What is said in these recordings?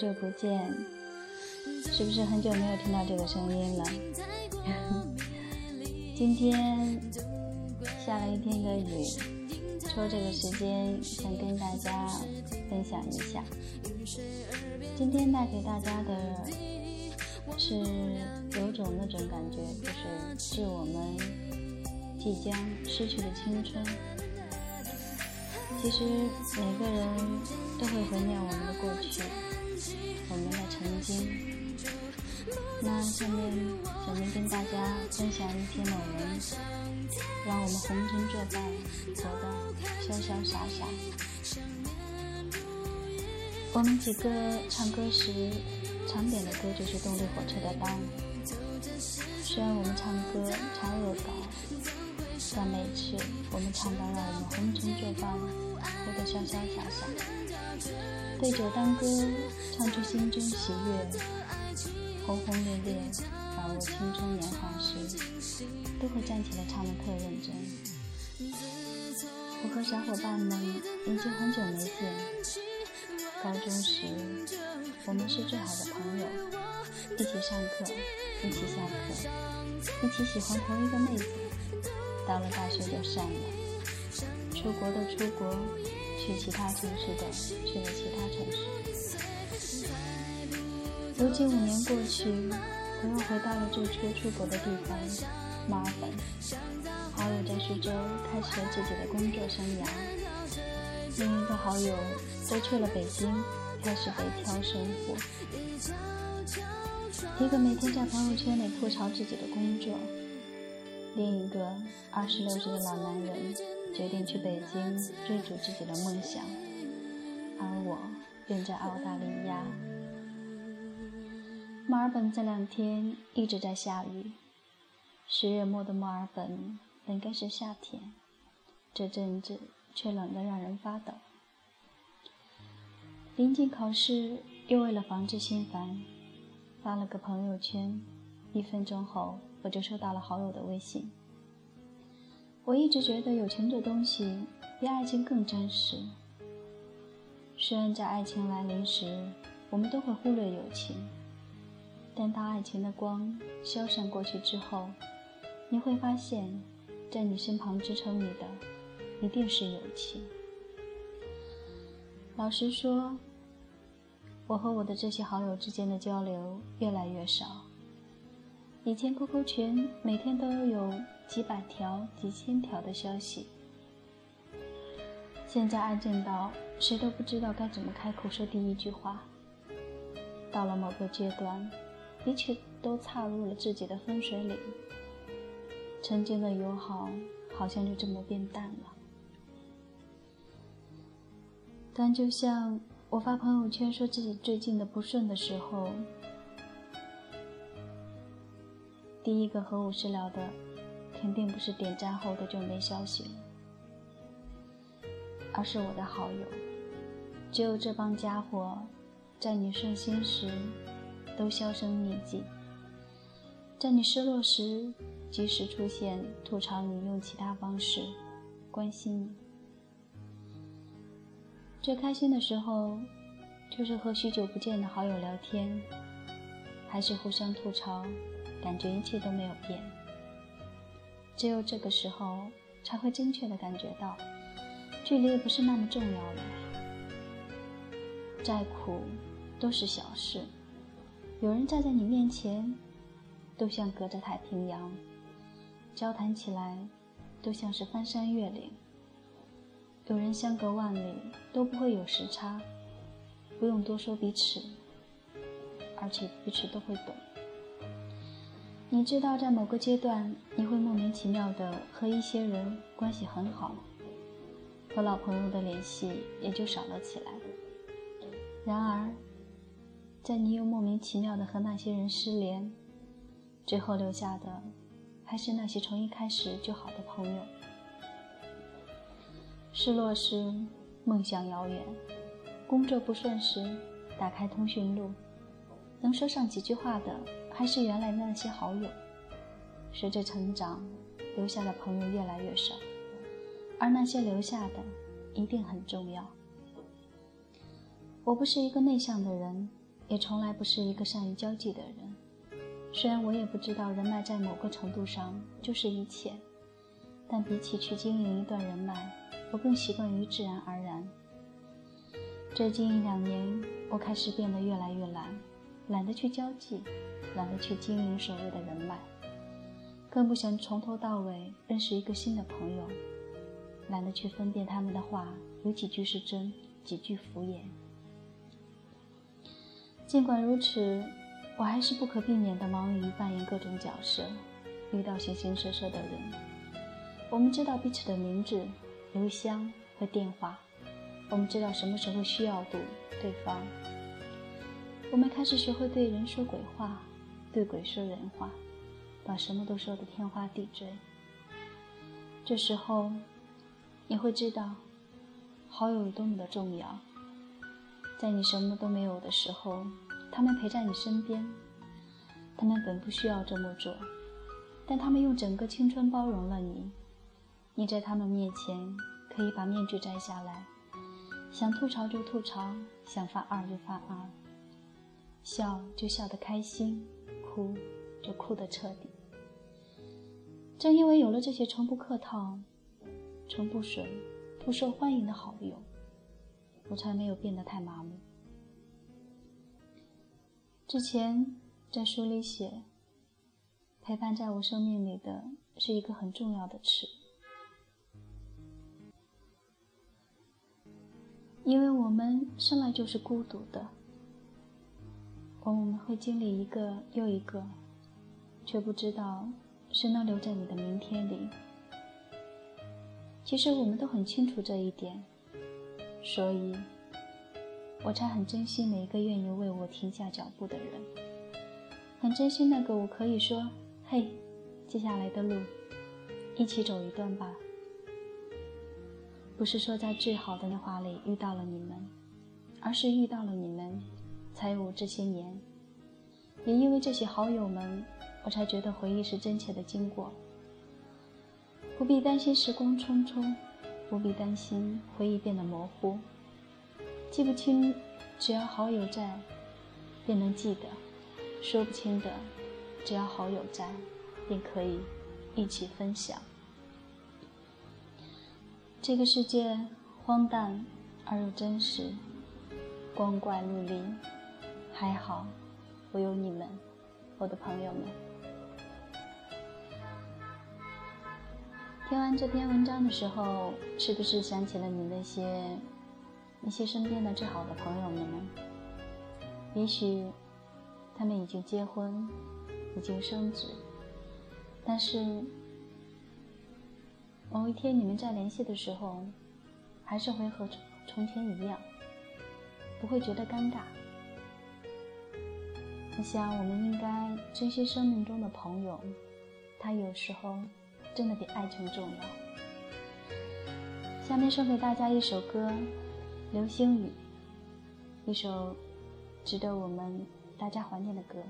久不见，是不是很久没有听到这个声音了？今天下了一天的雨，抽这个时间想跟大家分享一下。今天带给大家的是有种那种感觉，就是致我们即将失去的青春。其实每个人都会怀念我们的过去，曾经。那下面小明跟大家分享一篇某人，让我们红尘作伴，活得潇潇洒洒。我们几个唱歌时常点的歌就是动力火车的《当》，虽然我们唱歌常恶搞，但每次我们唱到让我们红尘作伴，活得潇潇洒洒，对酒当歌，唱出心中喜悦。轰轰烈烈，把握青春年华时，都会站起来唱得特认真。我和小伙伴们已经很久没见。高中时，我们是最好的朋友，一起上课，一起下课，一起喜欢同一个妹子。到了大学就散了，出国的出国，去其他城市的去了其他城市。如今五年过去，我又回到了最初出国的地方——墨尔本。好友在苏州开始了自己的工作生涯，另一个好友则去了北京，开始北漂生活。一个每天在朋友圈里吐槽自己的工作，另一个二十六岁的老男人决定去北京追逐自己的梦想，而我便在澳大利亚。墨尔本这两天一直在下雨。十月末的墨尔本本该是夏天，这阵子却冷得让人发抖。临近考试，又为了防止心烦，发了个朋友圈。一分钟后，我就收到了好友的微信。我一直觉得友情这东西比爱情更真实。虽然在爱情来临时，我们都会忽略友情。但当爱情的光消散过去之后，你会发现，在你身旁支撑你的，一定是友情。老实说，我和我的这些好友之间的交流越来越少。以前 QQ 群每天都有几百条、几千条的消息，现在安静到谁都不知道该怎么开口说第一句话。到了某个阶段。一切都踏入了自己的分水岭，曾经的友好好像就这么变淡了。但就像我发朋友圈说自己最近的不顺的时候，第一个和我私聊的，肯定不是点赞后的就没消息了，而是我的好友。只有这帮家伙，在你顺心时。都销声匿迹，在你失落时及时出现，吐槽你用其他方式关心你。最开心的时候，就是和许久不见的好友聊天，还是互相吐槽，感觉一切都没有变。只有这个时候，才会精确的感觉到，距离不是那么重要了。再苦，都是小事。有人站在你面前，都像隔着太平洋；交谈起来，都像是翻山越岭。有人相隔万里，都不会有时差，不用多说彼此，而且彼此都会懂。你知道，在某个阶段，你会莫名其妙的和一些人关系很好，和老朋友的联系也就少了起来。然而，在你又莫名其妙的和那些人失联，最后留下的还是那些从一开始就好的朋友。失落时，梦想遥远；工作不顺时，打开通讯录，能说上几句话的还是原来的那些好友。随着成长，留下的朋友越来越少，而那些留下的一定很重要。我不是一个内向的人。也从来不是一个善于交际的人。虽然我也不知道人脉在某个程度上就是一切，但比起去经营一段人脉，我更习惯于自然而然。最近一两年，我开始变得越来越懒，懒得去交际，懒得去经营所谓的人脉，更不想从头到尾认识一个新的朋友，懒得去分辨他们的话有几句是真，几句敷衍。尽管如此，我还是不可避免地忙于扮演各种角色，遇到形形色色的人。我们知道彼此的名字、邮箱和电话，我们知道什么时候需要对对方。我们开始学会对人说鬼话，对鬼说人话，把什么都说得天花地坠。这时候，你会知道，好友有多么的重要。在你什么都没有的时候，他们陪在你身边。他们本不需要这么做，但他们用整个青春包容了你。你在他们面前可以把面具摘下来，想吐槽就吐槽，想发二就发二，笑就笑得开心，哭就哭得彻底。正因为有了这些从不客套、从不损、不受欢迎的好友。我才没有变得太麻木。之前在书里写，陪伴在我生命里的是一个很重要的词，因为我们生来就是孤独的，我们会经历一个又一个，却不知道谁能留在你的明天里。其实我们都很清楚这一点。所以，我才很珍惜每一个愿意为我停下脚步的人，很珍惜那个我可以说：“嘿，接下来的路，一起走一段吧。”不是说在最好的年华里遇到了你们，而是遇到了你们，才有这些年。也因为这些好友们，我才觉得回忆是真切的经过，不必担心时光匆匆。不必担心回忆变得模糊，记不清，只要好友在，便能记得；说不清的，只要好友在，便可以一起分享。这个世界荒诞而又真实，光怪陆离，还好我有你们，我的朋友们。听完这篇文章的时候，是不是想起了你那些那些身边的最好的朋友们呢？也许他们已经结婚，已经生子，但是某一天你们再联系的时候，还是会和从前一样，不会觉得尴尬。我想，我们应该珍惜生命中的朋友，他有时候。真的比爱情重要。下面送给大家一首歌，《流星雨》，一首值得我们大家怀念的歌。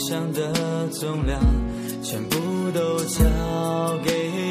想的重量全部都交给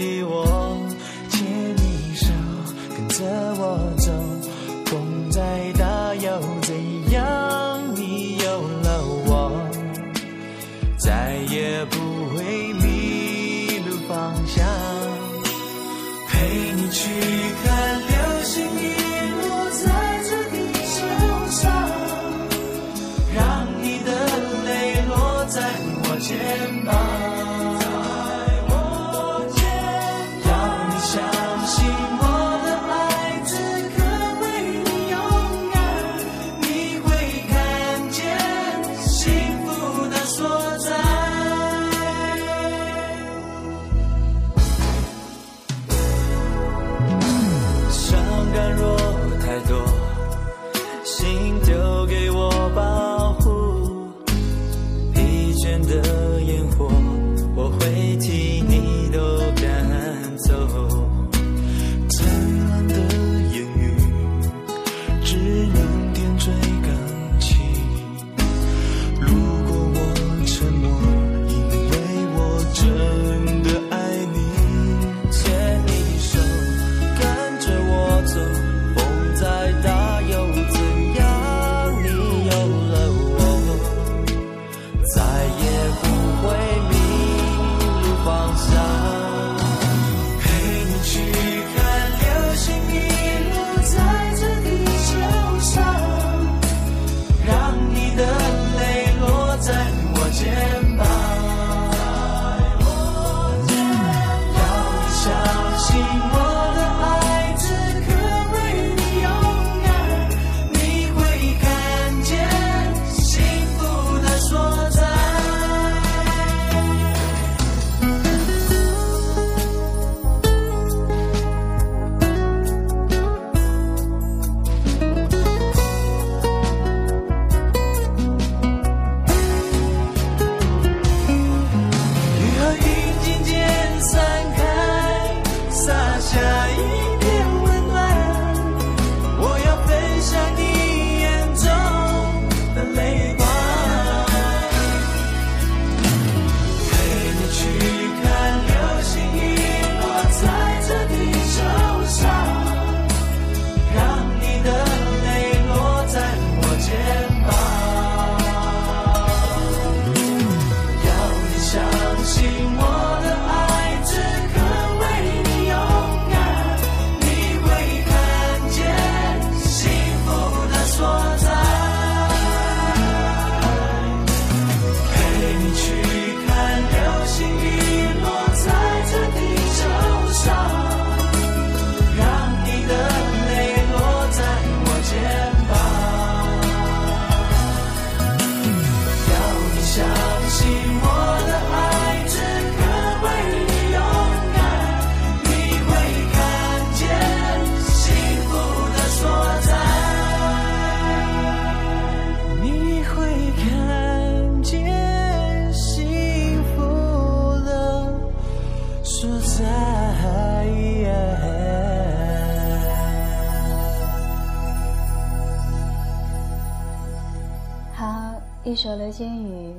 鲸鱼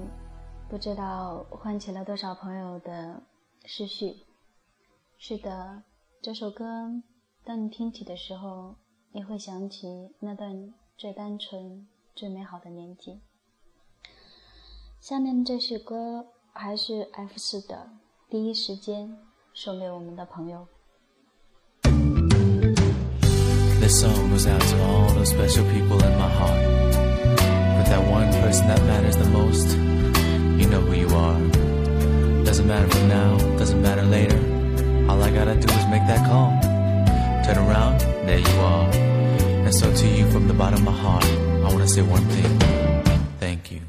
不知道唤起了多少朋友的思绪。是的这首歌当你听起的时候你会想起那段最单纯最美好的年纪。下面这首歌还是 f 四的第一时间送给我们的朋友。This song out to all the special people in my heart. that one person that matters the most, you know who you are. Doesn't matter for now, doesn't matter later. All I gotta do is make that call. Turn around, there you are. And so to you from the bottom of my heart, I wanna say one thing. Thank you.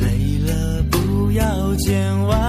累了，不要见外。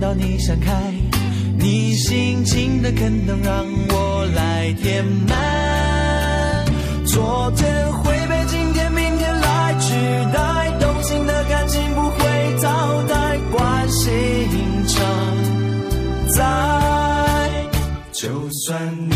到你想开，你心情的坑能让我来填满。昨天会被今天、明天来取代，动心的感情不会淘汰，关心常在，就算。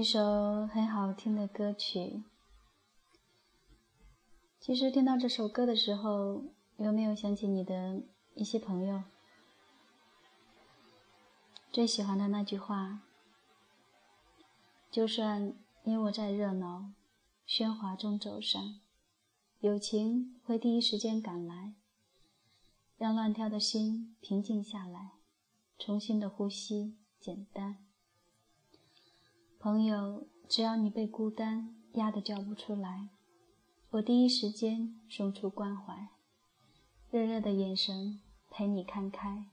一首很好听的歌曲。其实听到这首歌的时候，有没有想起你的一些朋友？最喜欢的那句话：“就算你我在热闹喧哗中走散，友情会第一时间赶来，让乱跳的心平静下来，重新的呼吸，简单。朋友，只要你被孤单压得叫不出来，我第一时间送出关怀，热热的眼神陪你看开，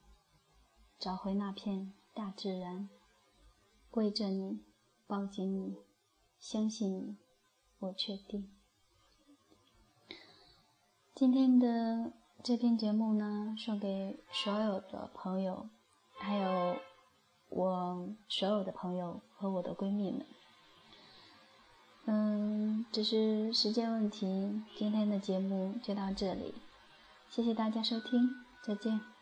找回那片。”大自然，跪着你，抱紧你，相信你，我确定。今天的这篇节目呢，送给所有的朋友，还有我所有的朋友和我的闺蜜们。嗯，只是时间问题，今天的节目就到这里，谢谢大家收听，再见。